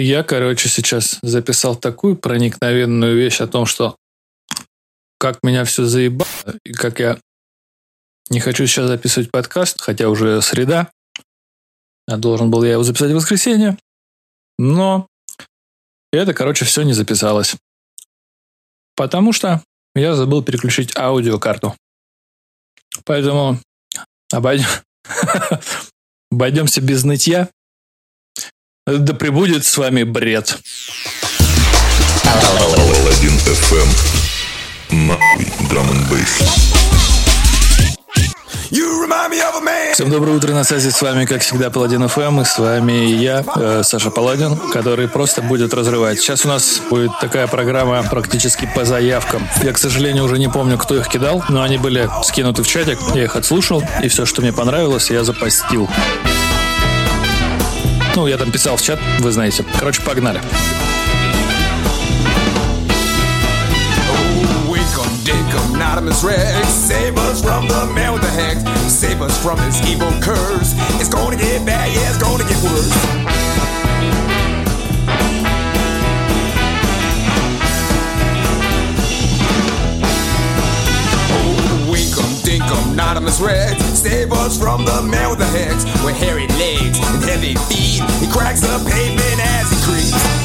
Я, короче, сейчас записал такую проникновенную вещь о том, что как меня все заебало, и как я не хочу сейчас записывать подкаст, хотя уже среда. А должен был я его записать в воскресенье. Но это, короче, все не записалось. Потому что я забыл переключить аудиокарту. Поэтому обойдем... обойдемся без нытья. Да пребудет с вами бред. Паладин FM. Нахуй, драм Всем доброе утро, на связи с вами, как всегда, Паладин ФМ, и с вами я, э, Саша Паладин, который просто будет разрывать. Сейчас у нас будет такая программа практически по заявкам. Я, к сожалению, уже не помню, кто их кидал, но они были скинуты в чатик, я их отслушал, и все, что мне понравилось, я запостил. Ну, я там писал в чат, вы знаете. Короче, погнали. Anonymous Rex, save us from the man with the hex, save us from his evil curse. It's gonna get bad, yeah, it's gonna get worse. Anonymous Rex, save us from the man with the hex, with hairy legs and heavy feet. He cracks the pavement as he creeps.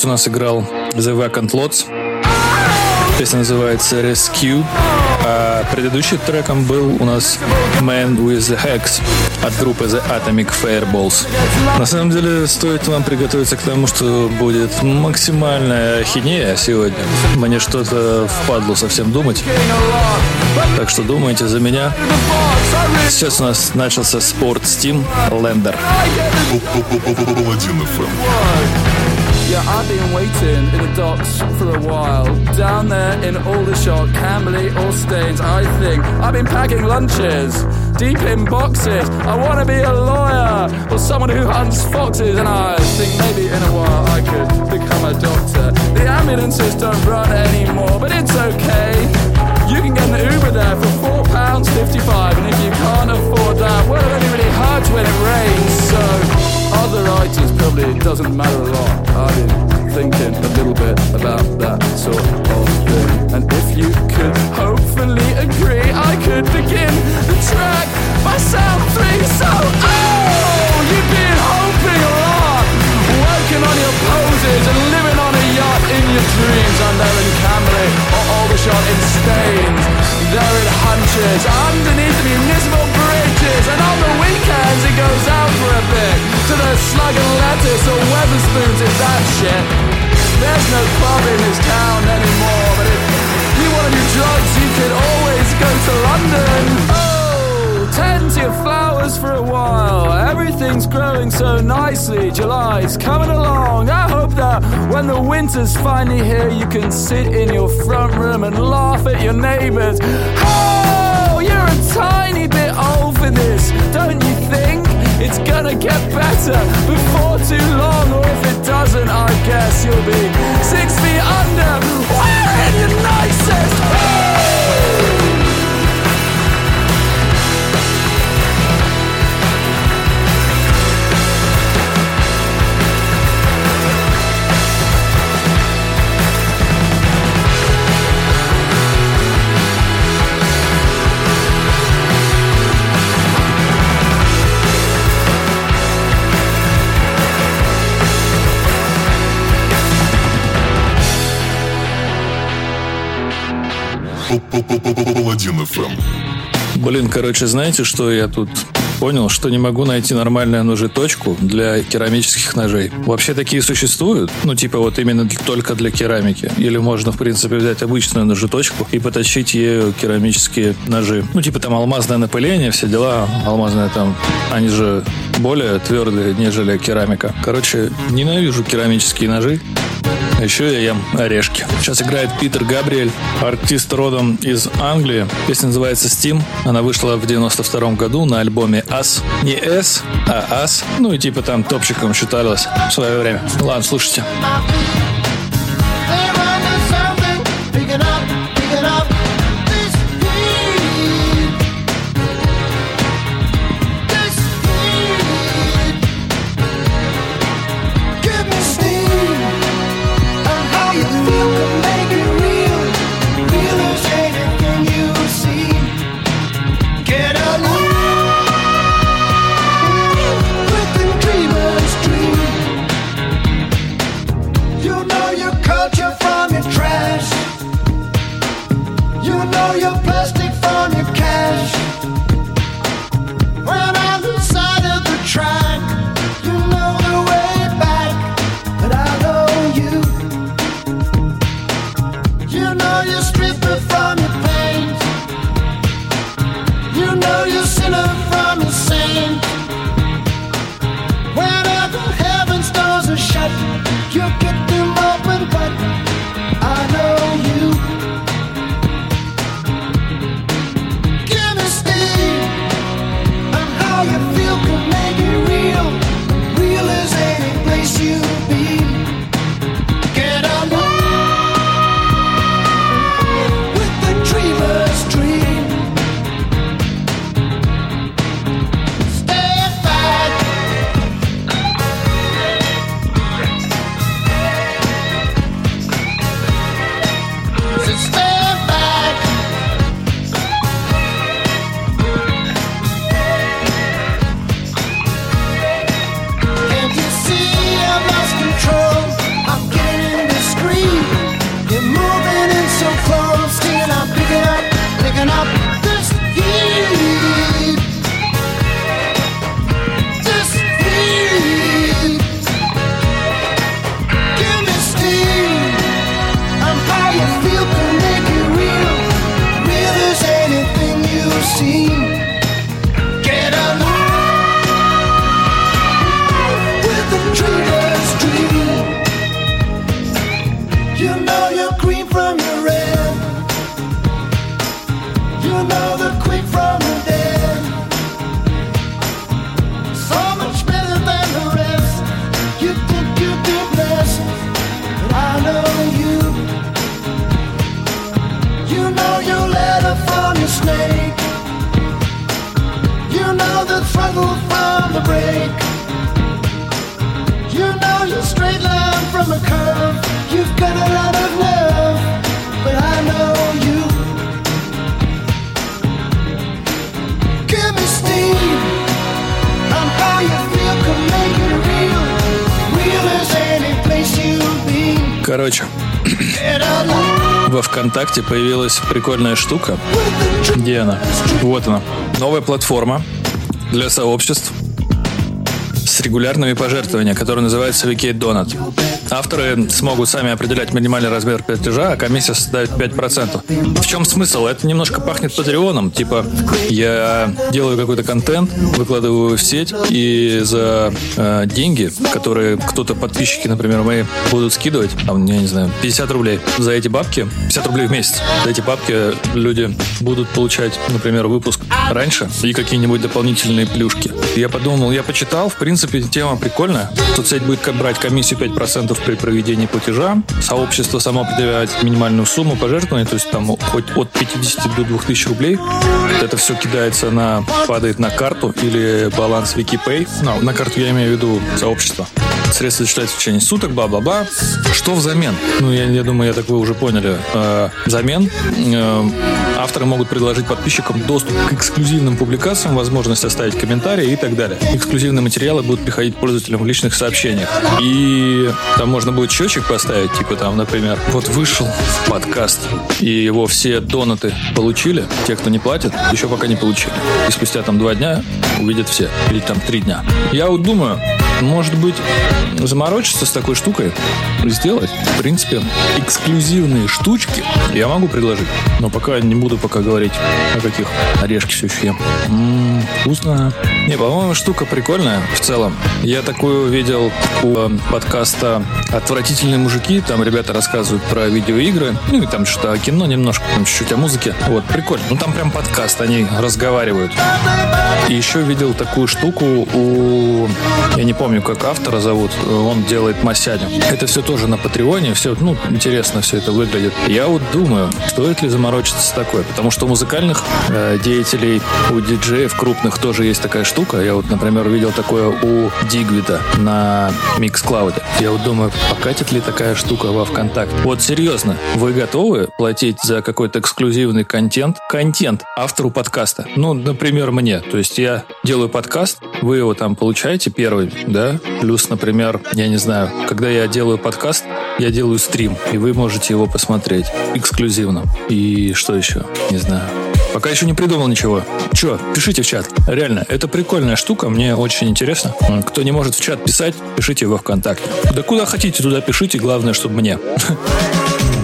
Сейчас у нас играл The Vacant Lots. Песня называется Rescue. А предыдущим треком был у нас Man with the Hex от группы The Atomic Fireballs. На самом деле стоит вам приготовиться к тому, что будет максимальная хинея сегодня. Мне что-то впадло совсем думать. Так что думайте за меня. Сейчас у нас начался спорт Steam FM. Yeah, I've been waiting in the docks for a while. Down there in Aldershot, Camberley or Staines, I think. I've been packing lunches, deep in boxes. I want to be a lawyer or someone who hunts foxes. And I think maybe in a while I could become a doctor. The ambulances don't run anymore, but it's okay. You can get an Uber there for four pounds fifty-five, and if you can't afford that, well, it only really hurts when it rains. So other writers probably it doesn't matter a lot. I've been thinking a little bit about that sort of thing. And if you could hopefully agree, I could begin the track by sound three. So, oh, you've been hoping a lot, working on your poses and living on a yacht in your dreams. I'm there in Camberley or Aldershot in Staines. There it hunches underneath the municipal and on the weekends it goes out for a bit to the slug and lettuce or Weatherspoons if that shit. There's no club in this town anymore, but if you want to do drugs, you could always go to London. Oh, tend to your flowers for a while. Everything's growing so nicely. July's coming along. I hope that when the winter's finally here, you can sit in your front room and laugh at your neighbors. Oh, you're a tiny bit old for this, don't you think? It's gonna get better before too long, or if it doesn't, I guess you'll be six feet under, wearing your nicest. Hey! Блин, короче, знаете, что я тут понял, что не могу найти нормальную ножеточку для керамических ножей. Вообще такие существуют? Ну, типа вот именно для- только для керамики. Или можно, в принципе, взять обычную ножеточку и поточить ею керамические ножи. Ну, типа там алмазное напыление, все дела. Алмазное там, они же более твердые, нежели керамика. Короче, ненавижу керамические ножи. А Еще я ем орешки. Сейчас играет Питер Габриэль, артист родом из Англии. Песня называется Steam. Она вышла в 92 году на альбоме As. Не S, а As. Ну и типа там топчиком считалось в свое время. Ладно, слушайте. From your saint. Whenever heaven's doors are shut, you get them You've got a lot of love, but I know you. Give me steam. I'm how you feel can make it real. Real as any place you've been. Короче, во ВКонтакте появилась прикольная штука. Где она? Вот она. Новая платформа для сообществ с регулярными пожертвованиями, которая называется Vacate Donut. Авторы смогут сами определять минимальный размер платежа, а комиссия составит 5%. В чем смысл? Это немножко пахнет патреоном. Типа, я делаю какой-то контент, выкладываю в сеть, и за э, деньги, которые кто-то, подписчики, например, мои, будут скидывать, там, я не знаю, 50 рублей. За эти бабки, 50 рублей в месяц, за эти бабки люди будут получать, например, выпуск раньше и какие-нибудь дополнительные плюшки. Я подумал, я почитал, в принципе, тема прикольная. Соцсеть будет брать комиссию 5% при проведении платежа. Сообщество само определяет минимальную сумму пожертвований, то есть там хоть от 50 до 2000 рублей. Это все кидается на, падает на карту или баланс WikiPay. Ну, на карту я имею в виду сообщество. Средства считать в течение суток, бла-бла-бла. Что взамен? Ну, я, я думаю, я так вы уже поняли. Э, взамен э, авторы могут предложить подписчикам доступ к эксклюзивным публикациям, возможность оставить комментарии и так далее. Эксклюзивные материалы будут приходить пользователям в личных сообщениях. И там можно будет счетчик поставить, типа там, например, вот вышел подкаст, и его все донаты получили, те, кто не платит, еще пока не получили. И спустя там два дня увидят все, или там три дня. Я вот думаю, может быть, заморочиться с такой штукой, сделать, в принципе, эксклюзивные штучки я могу предложить. Но пока не буду пока говорить, о каких орешки все еще ем. М, вкусно. Не, по-моему, штука прикольная в целом. Я такую видел у э, подкаста «Отвратительные мужики». Там ребята рассказывают про видеоигры. Ну, и там что-то о кино немножко, там чуть-чуть о музыке. Вот, прикольно. Ну, там прям подкаст, они разговаривают. Еще видел такую штуку у... Я не помню, как автора зовут. Он делает Масяню. Это все тоже на Патреоне. Все, ну, интересно все это выглядит. Я вот думаю, стоит ли заморочиться с такой. Потому что у музыкальных э, деятелей, у диджеев крупных тоже есть такая штука. Я вот, например, видел такое у Дигвида на Миксклауде. Я вот думаю, покатит ли такая штука во ВКонтакте. Вот серьезно, вы готовы платить за какой-то эксклюзивный контент? Контент автору подкаста. Ну, например, мне. То есть я делаю подкаст, вы его там получаете первый, да? Плюс, например, я не знаю, когда я делаю подкаст, я делаю стрим, и вы можете его посмотреть эксклюзивно. И что еще? Не знаю. Пока еще не придумал ничего. Че, пишите в чат. Реально, это прикольная штука, мне очень интересно. Кто не может в чат писать, пишите во ВКонтакте. Да куда хотите, туда пишите, главное, чтобы мне.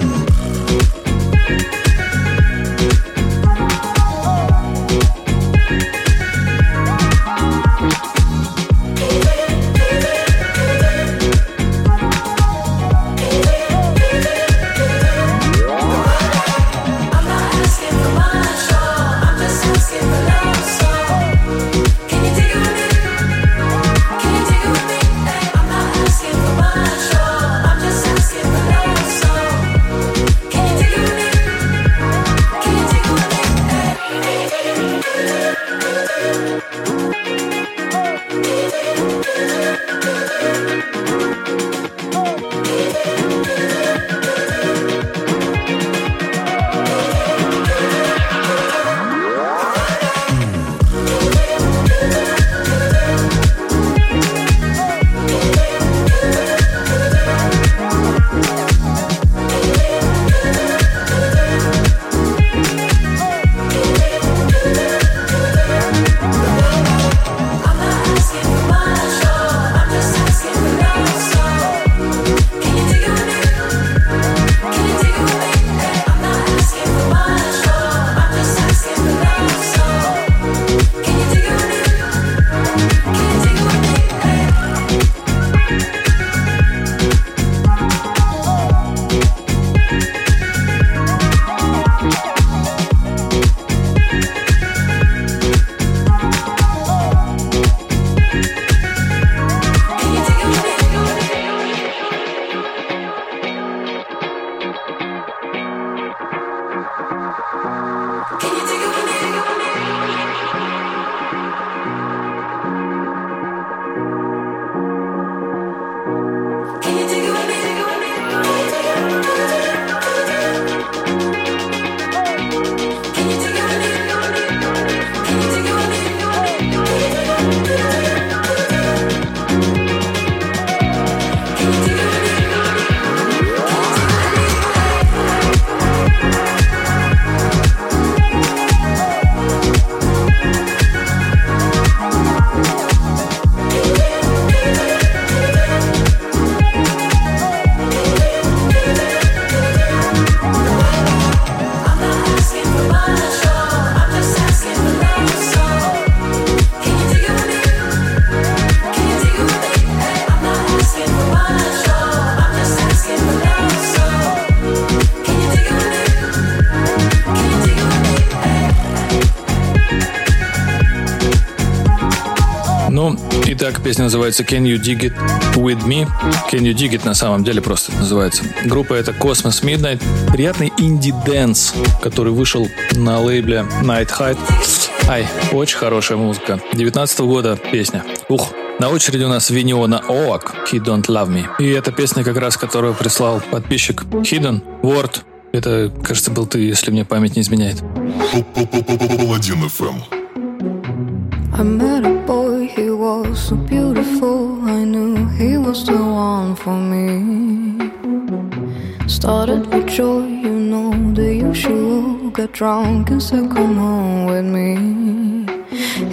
Итак, песня называется Can You Dig It With Me? Can You Dig It на самом деле просто называется. Группа это Cosmo's Midnight. Приятный indie dance, который вышел на лейбле Night Hide. Ай, очень хорошая музыка. 19 года песня. Ух, на очереди у нас Winona Oak «He Don't Love Me». И эта песня как раз, которую прислал подписчик Hidden Word. Это, кажется, был ты, если мне память не изменяет. Паладин FM. I met a he was so beautiful. I knew he was the one for me. Started with joy, you know, the usual. Got drunk and said, Come home with me.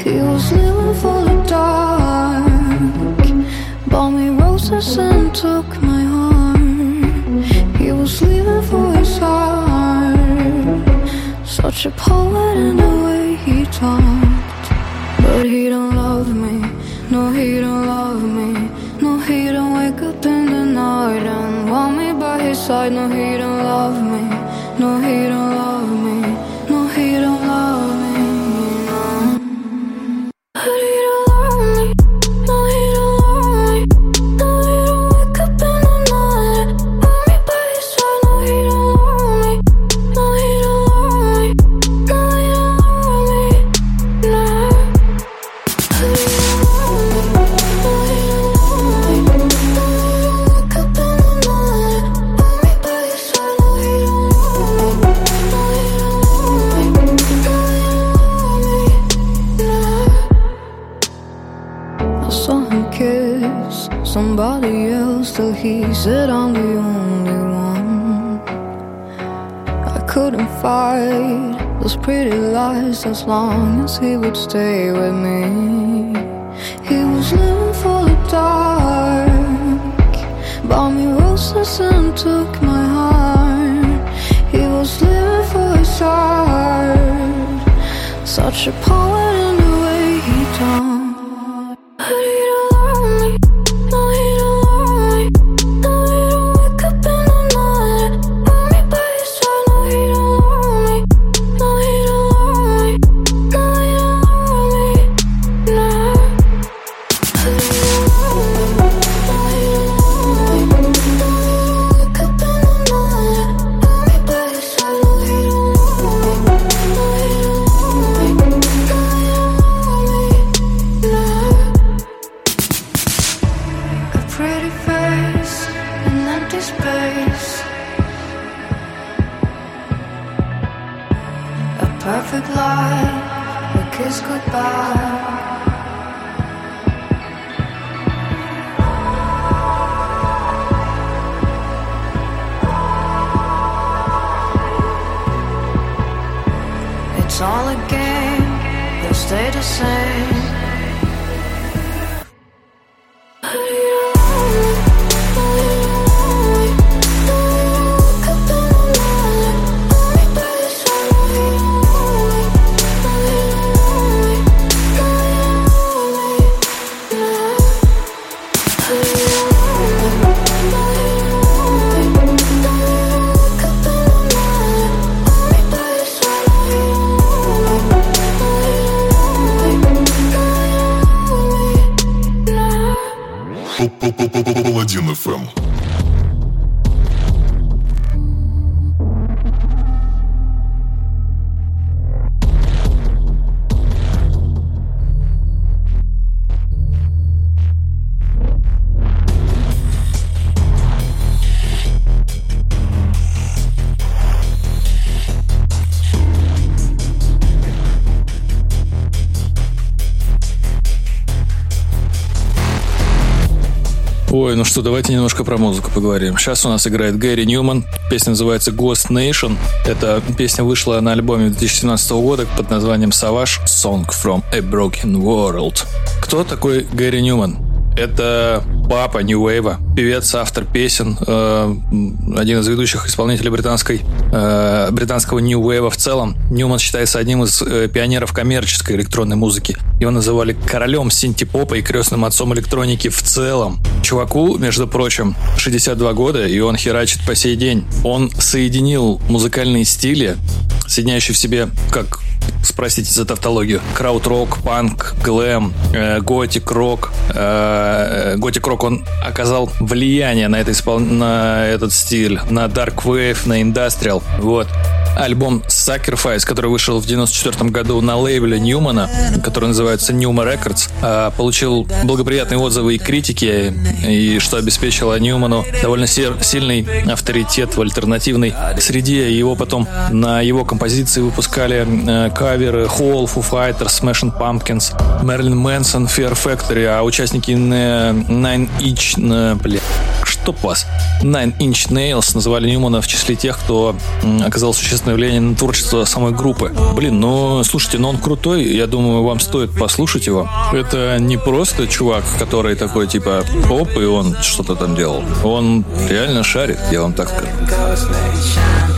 He was living for the dark. Bought me roses and took my heart. He was living for his heart. Such a poet in the way he talked. But he don't love me, no he don't love me. No he don't wake up in the night and want me by his side. No he don't love me, no he don't love me. No he don't love me, no somebody else till he said I'm the only one. I couldn't fight those pretty lies as long as he would stay with me. He was living for the dark, bought me roses and took my heart. He was living for his heart, such a poet in the way he talked. Что, давайте немножко про музыку поговорим. Сейчас у нас играет Гэри Ньюман. Песня называется Ghost Nation. Эта песня вышла на альбоме 2017 года под названием Savage Song from a Broken World. Кто такой Гэри Ньюман? Это папа Нью Вейва. Певец, автор песен, э, один из ведущих исполнителей британской, э, британского New Wave в целом. Ньюман считается одним из э, пионеров коммерческой электронной музыки. Его называли королем синтепопа и крестным отцом электроники в целом. Чуваку, между прочим, 62 года, и он херачит по сей день. Он соединил музыкальные стили, соединяющие в себе, как спросите за тавтологию. Крауд-рок, панк, глэм, э, готик-рок. Готик-рок, он оказал влияние на, это испол... на этот стиль, на Dark Wave, на Industrial. Вот. Альбом Sacrifice, который вышел в 94 году на лейбле Ньюмана, который называется Newma Records, э, получил благоприятные отзывы и критики, и что обеспечило Ньюману довольно сильный авторитет в альтернативной среде. Его потом на его композиции выпускали э, каверы Hall, Foo Fighters, Smashing Pumpkins, Мерлин Мэнсон, Fear Factory, а участники Nine Inch, э, пас? Nine Inch Nails называли Ньюмана в числе тех, кто оказал существенное влияние на творчество самой группы. Блин, ну, слушайте, ну он крутой, я думаю, вам стоит послушать его. Это не просто чувак, который такой, типа, оп, и он что-то там делал. Он реально шарит, я вам так скажу.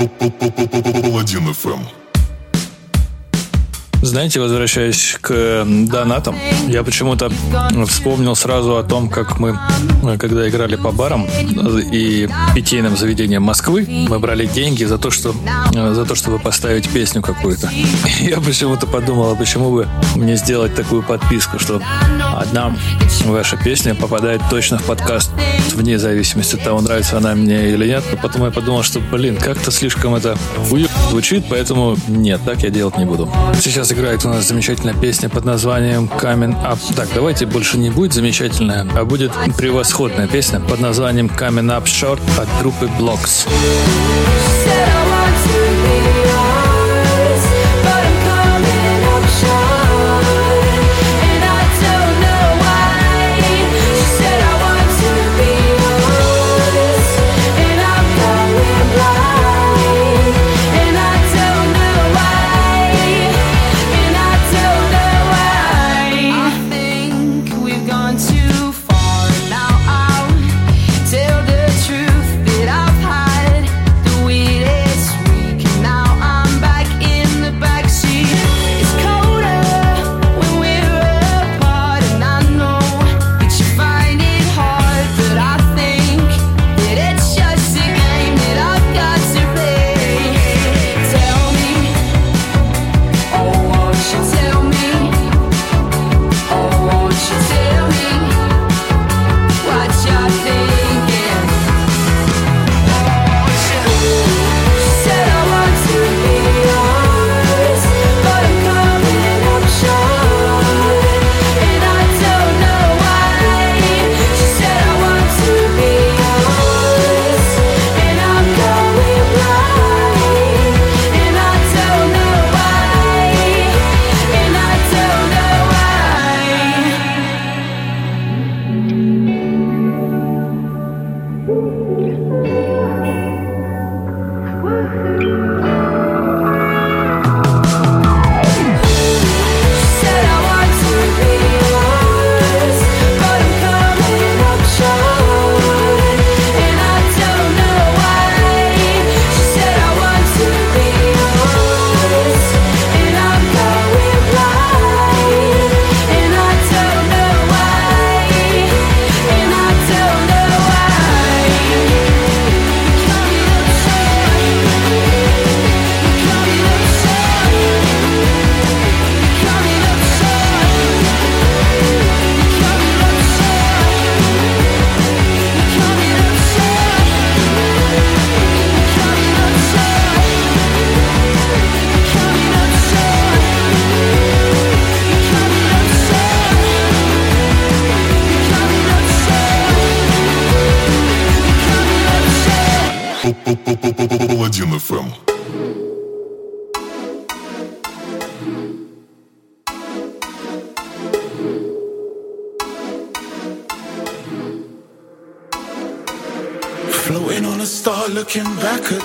Паладин ФМ. Знаете, возвращаясь к э, донатам, я почему-то вспомнил сразу о том, как мы, э, когда играли по барам и питейным заведениям Москвы, мы брали деньги за то, что, э, за то чтобы поставить песню какую-то. Я почему-то подумал, а почему бы мне сделать такую подписку, что одна ваша песня попадает точно в подкаст, вне зависимости от того, нравится она мне или нет. Но потом я подумал, что, блин, как-то слишком это уё- звучит, поэтому нет, так я делать не буду. Сейчас играет у нас замечательная песня под названием Coming Up. Так, давайте больше не будет замечательная, а будет превосходная песня под названием Coming Up Short от группы Blocks. Said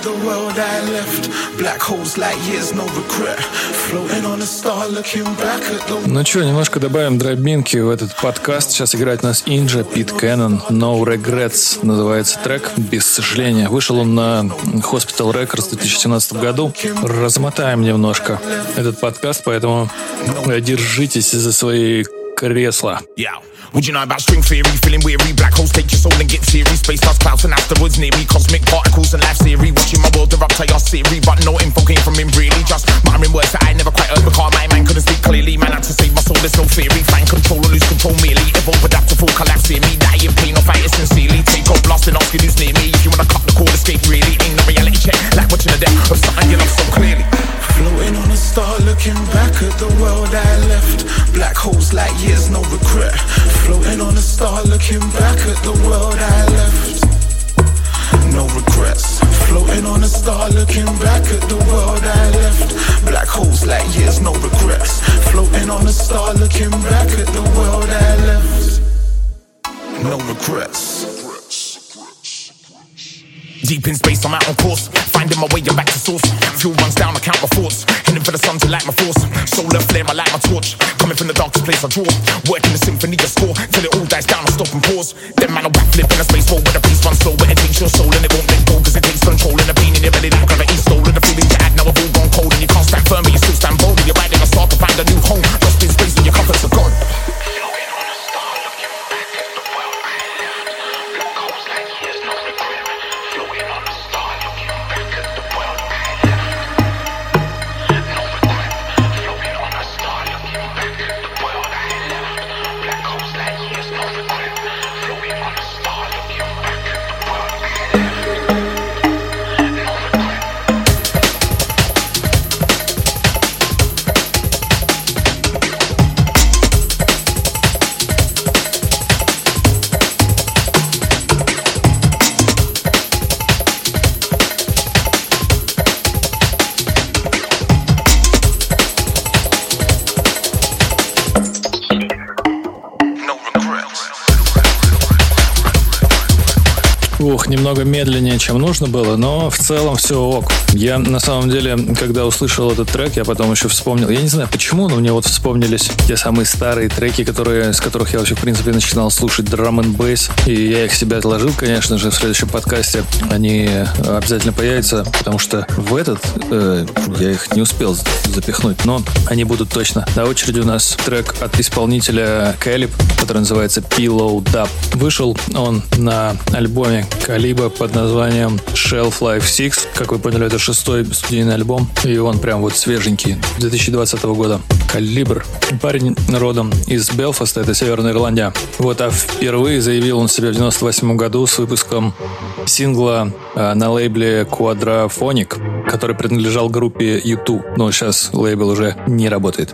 the world I left. Black holes like years, no regret. Floating on a star, looking back at the Ну что, немножко добавим дробинки в этот подкаст. Сейчас играет у нас Инджа, Пит Кэннон, No Regrets называется трек, без сожаления. Вышел он на Hospital Records в 2017 году. Размотаем немножко этот подкаст, поэтому держитесь за свои кресла. Yeah. Would you know about string theory? Feeling weary, black holes take your soul and get serious. Space dust clouds and asteroids near me. Cosmic particles and life theory. Watching my world erupt I chaos theory. But no info came from him really. Just muttering words that I never quite heard because my mind couldn't speak clearly. Man, had to save my soul, there's no theory. Find control or lose control merely. Evolve, adapt to full collapse in me. Die in pain or fight it sincerely. Take off, blasting, asking who's near me. If you wanna cut the cord, escape really. Ain't no reality check. Like watching the death of something you love so clearly. Floating on a star, looking back at the world I left. Black holes like years, no regret. Floating on a star, looking back at the world I left. No regrets. Floating on a star, looking back at the world I left. Black holes like years, no regrets. Floating on a star, looking back at the world I left. No regrets. Deep in space, I'm out on course. Finding my way and back to source. Fuel runs down, I count my thoughts. Heading for the sun to light my force. Solar flare, I light my torch. Coming from the darkest place I draw. Working the symphony of score. Till it all dies down, I stop and pause. Then man, I backflip in a space war where the pace runs slow. But it takes your soul and it won't let go. Cause it takes control. And the pain in your belly that gravity stole. And the feeling you had now have all gone cold. And you can't stand firm, but you still stand bold. And you're riding a star to find a new home. Lost in немного медленнее, чем нужно было, но в целом все ок. Я на самом деле, когда услышал этот трек, я потом еще вспомнил. Я не знаю почему, но мне вот вспомнились те самые старые треки, которые, с которых я вообще, в принципе, начинал слушать драм н бейс. И я их себе отложил, конечно же, в следующем подкасте. Они обязательно появятся, потому что в этот э, я их не успел запихнуть, но они будут точно. На очереди у нас трек от исполнителя Калиб, который называется Pillow Dub. Вышел он на альбоме Калиба под названием Shelf Life 6. Как вы поняли, это шестой студийный альбом, и он прям вот свеженький, 2020 года. Калибр. Парень родом из Белфаста, это Северная Ирландия. Вот, а впервые заявил он себя в 98 году с выпуском сингла э, на лейбле Quadraphonic, который принадлежал группе U2. Но сейчас лейбл уже не работает.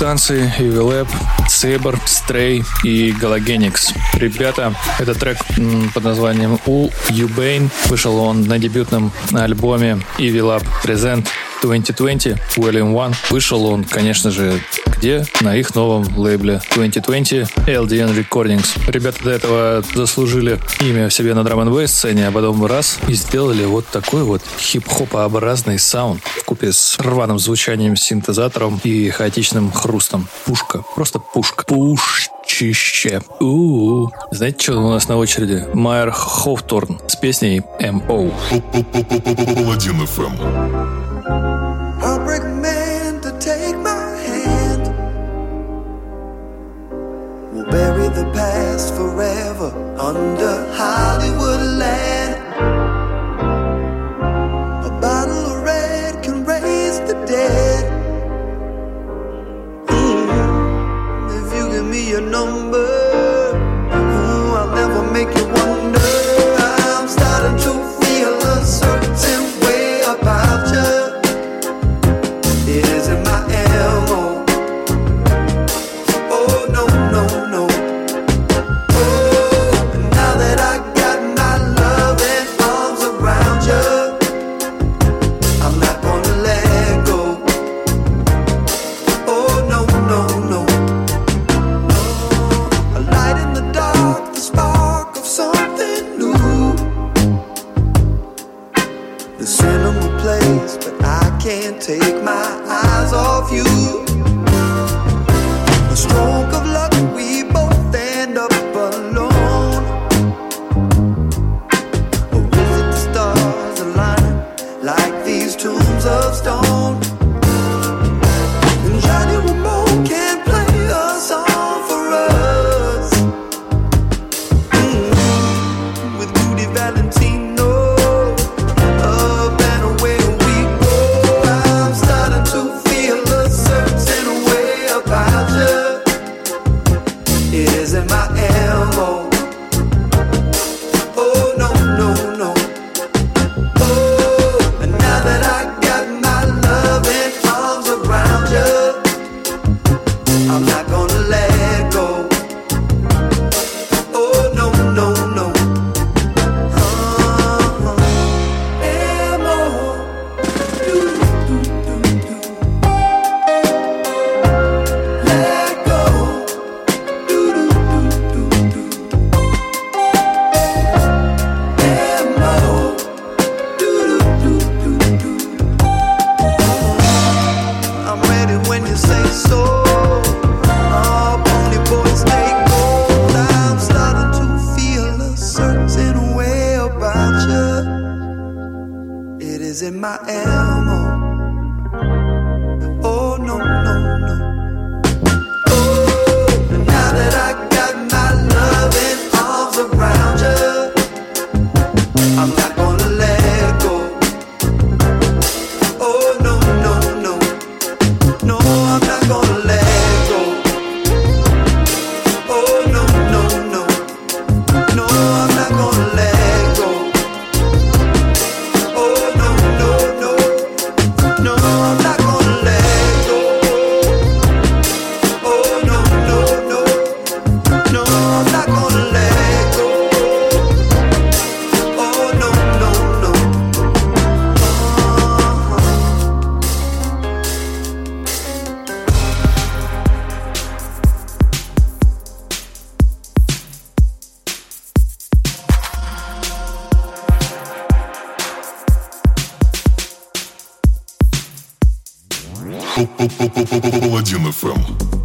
Британцы Evilab, Saber, Stray и Galagenix. Ребята, этот трек под названием All You Bane. Вышел он на дебютном альбоме Evilab Present 2020 Volume 1. Вышел он, конечно же, где? На их новом лейбле 2020 LDN Recordings. Ребята до этого заслужили имя в себе на драм н сцене, а потом раз и сделали вот такой вот хип-хопообразный саунд в купе с рваным звучанием синтезатором и хаотичным хрустом. Пушка. Просто пушка. Пушчище. У-у-у. Знаете, что у нас на очереди? Майер Хофторн с песней M.O. Паладин FM. Heartbreak man to take my hand. We'll bury the past forever under Hollywood Паладин ФМ.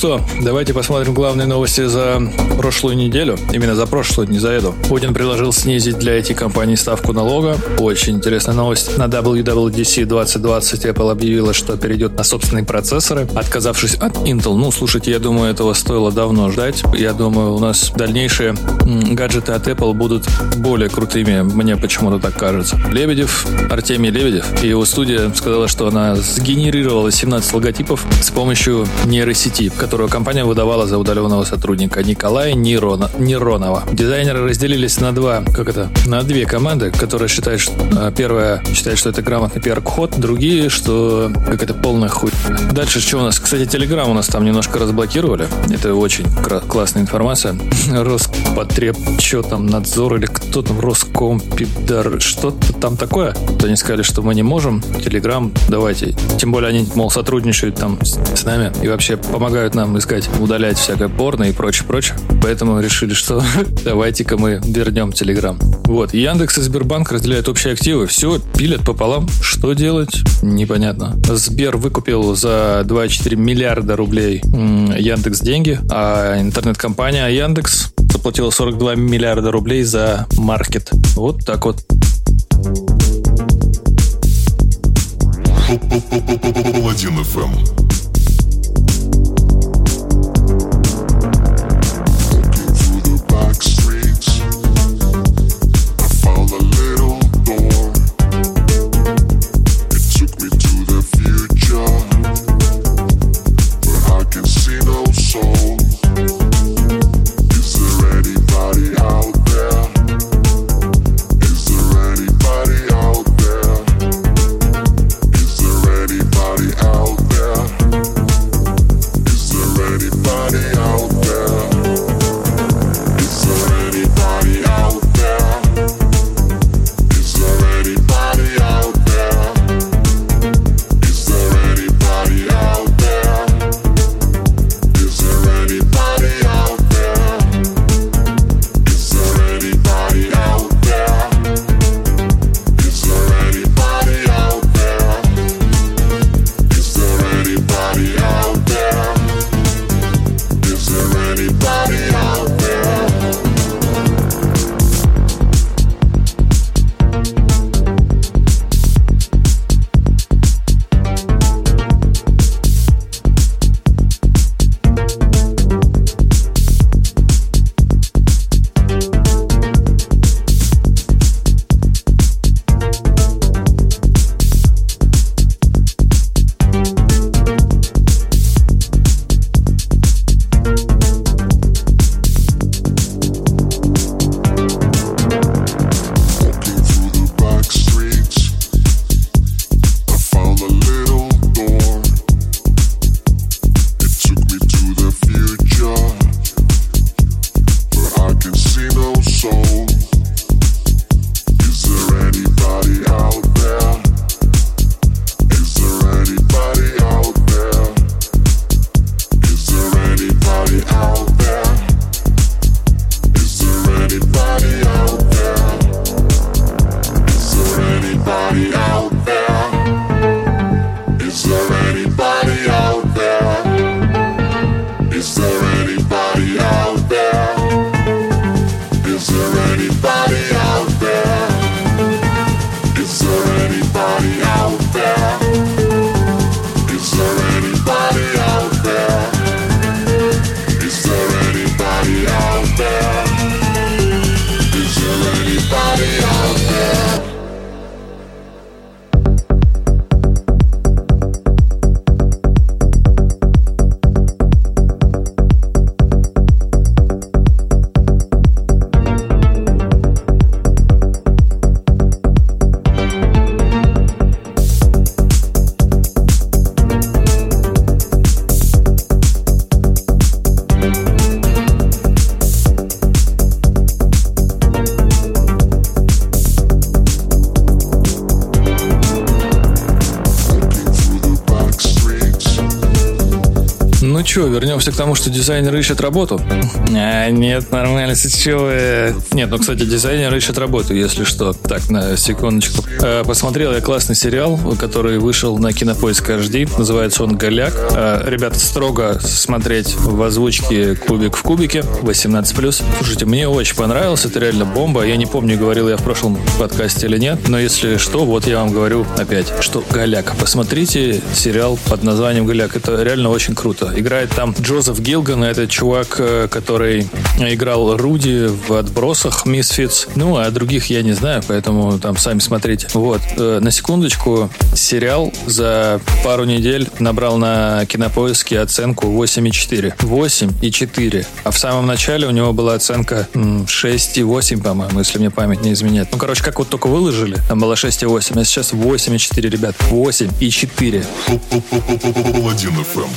Что, давайте посмотрим главные новости за прошлую неделю. Именно за прошлую, не за эту. Путин предложил снизить для IT-компаний ставку налога. Очень интересная новость. На WWDC 2020 Apple объявила, что перейдет на собственные процессоры, отказавшись от Intel. Ну, слушайте, я думаю, этого стоило давно ждать. Я думаю, у нас дальнейшие гаджеты от Apple будут более крутыми. Мне почему-то так кажется. Лебедев, Артемий Лебедев и его студия сказала, что она сгенерировала 17 логотипов с помощью нейросети, которую компания выдавала за удаленного сотрудника Николая Нерона, Неронова. Дизайнеры разделились на два, как это, на две команды, которые считают, что а, первая считает, что это грамотный пиар-ход, другие, что как это полная хуй. Дальше что у нас? Кстати, Телеграм у нас там немножко разблокировали. Это очень классная информация. Роспотреб, что там, надзор или кто там, Роскомпидар, что-то там такое. То они сказали, что мы не можем. Телеграм, давайте. Тем более они, мол, сотрудничают там с нами и вообще помогают нам искать, удалять всякое порно и прочее, прочее. Поэтому решили, что давайте-ка мы вернем Телеграм. Вот, Яндекс и Сбербанк разделяют общие активы. Все, пилят пополам. Что делать? Непонятно. Сбер выкупил за 2,4 миллиарда рублей Яндекс деньги, а интернет-компания Яндекс заплатила 42 миллиарда рублей за маркет. Вот так вот. Паладин ФМ. soul. Вернемся к тому, что дизайнеры ищут работу? А, нет, нормально, вы? Нет, ну, кстати, дизайнеры ищут работу, если что. Так, на секундочку. Э, Посмотрел я классный сериал, который вышел на Кинопоиск HD. Называется он «Голяк». Э, Ребята, строго смотреть в озвучке «Кубик в кубике», 18+. Слушайте, мне очень понравилось, это реально бомба. Я не помню, говорил я в прошлом подкасте или нет, но если что, вот я вам говорю опять, что «Голяк». Посмотрите сериал под названием «Голяк». Это реально очень круто. Играет там Джозеф Гилган, это чувак, э, который играл Руди в «Отбросах», «Мисфитс». Ну, а других я не знаю, поэтому там сами смотрите. Вот, э, на секундочку, сериал за пару недель набрал на кинопоиске оценку 8,4. 8,4. А в самом начале у него была оценка м, 6,8, по-моему, если мне память не изменяет. Ну, короче, как вот только выложили, там было 6,8, а сейчас 8,4, ребят. 8,4. Паладин FM.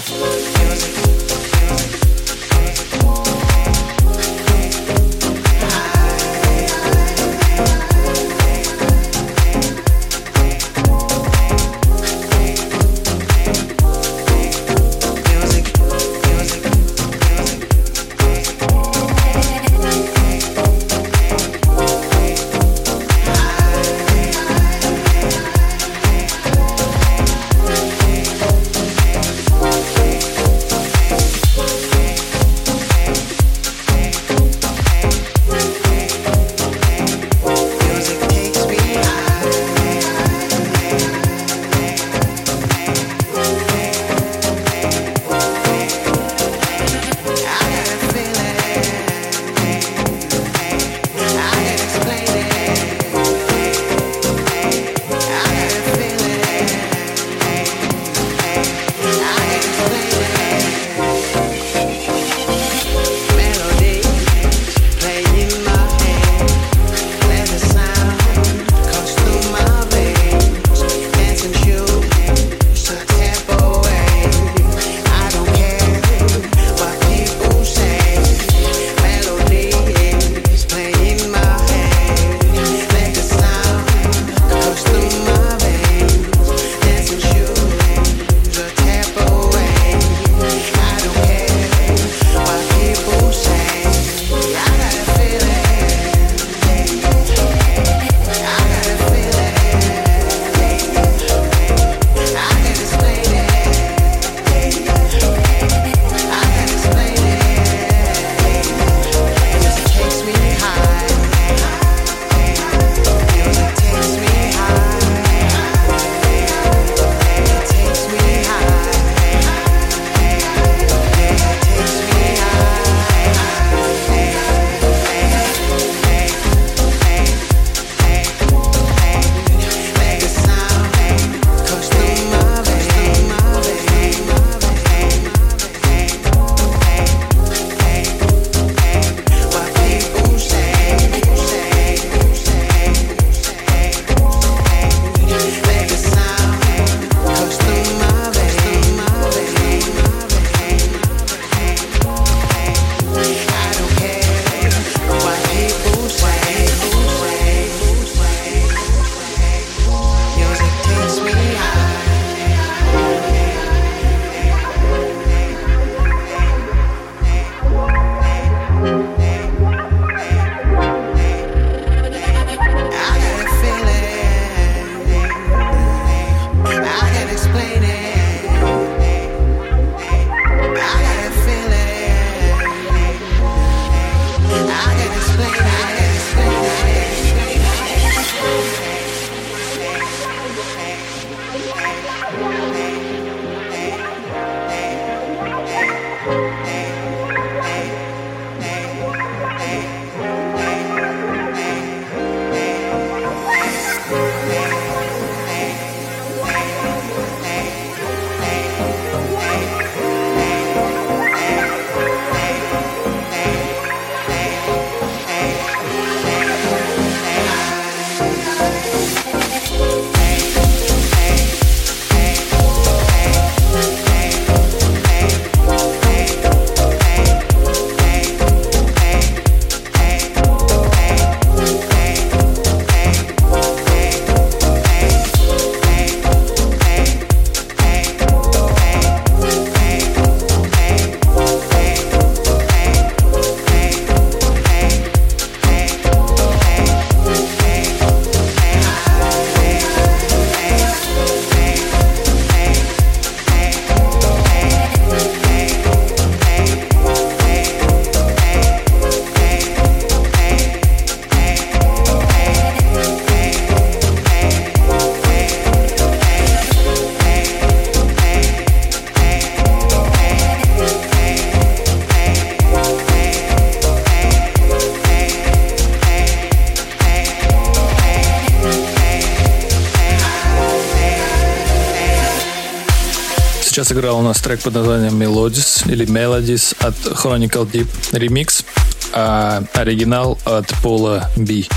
Играл у нас трек под названием Melodies или Melodies от Chronicle Deep ремикс, а оригинал от Пола Би.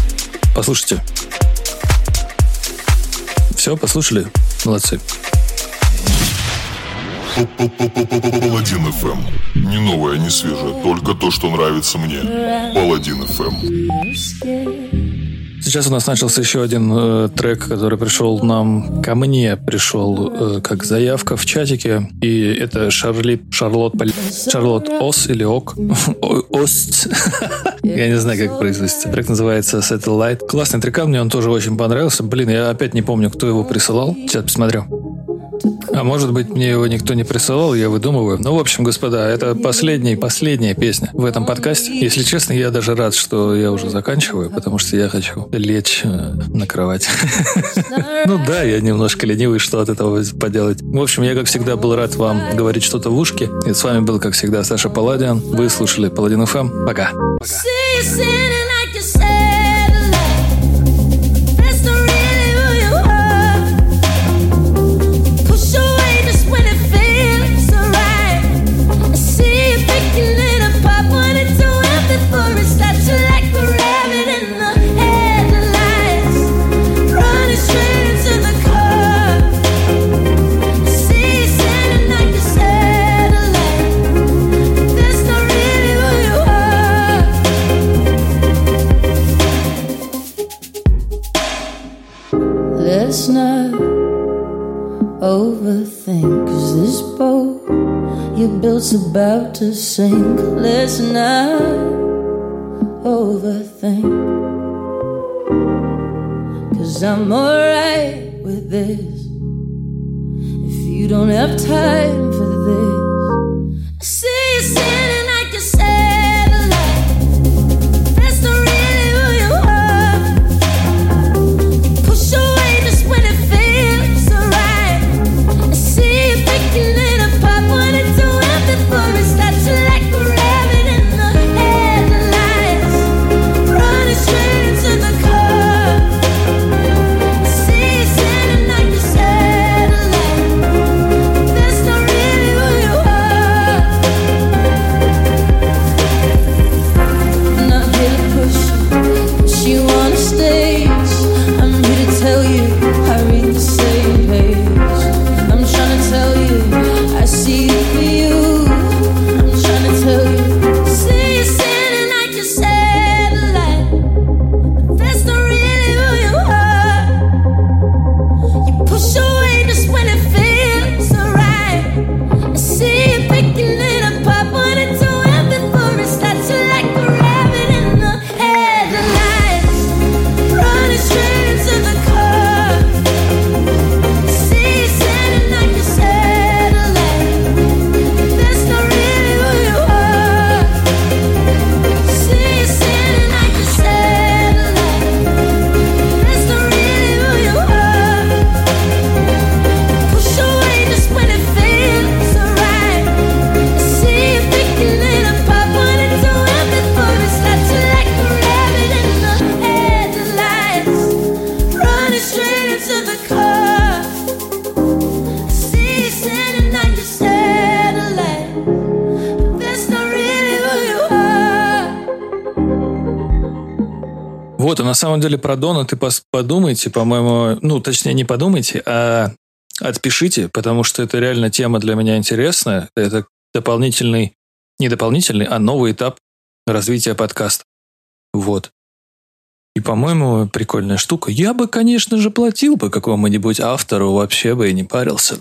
Послушайте. Все, послушали? Молодцы. Паладин FM. Не новое, не свежее, только то, что нравится мне. Паладин FM. Сейчас у нас начался еще один э, трек, который пришел нам, ко мне пришел э, как заявка в чатике. И это Шарли, Шарлот, Шарлот Ос или Ок. Ост. Я не знаю, как произносится. Трек называется Satellite. Классный трекан, мне он тоже очень понравился. Блин, я опять не помню, кто его присылал. Сейчас посмотрю. А может быть, мне его никто не присылал, я выдумываю. Ну, в общем, господа, это последняя, последняя песня в этом подкасте. Если честно, я даже рад, что я уже заканчиваю, потому что я хочу лечь э, на кровать. Ну да, я немножко ленивый, что от этого поделать. В общем, я, как всегда, был рад вам говорить что-то в ушке. И с вами был, как всегда, Саша Паладиан. Вы слушали Паладин ФМ. Пока. See you about to sink. Let's not overthink, cause I'm alright with this. If you don't have time for this, самом деле про Дона ты подумайте, по-моему, ну, точнее, не подумайте, а отпишите, потому что это реально тема для меня интересная. Это дополнительный, не дополнительный, а новый этап развития подкаста. Вот. И, по-моему, прикольная штука. Я бы, конечно же, платил бы какому-нибудь автору, вообще бы и не парился.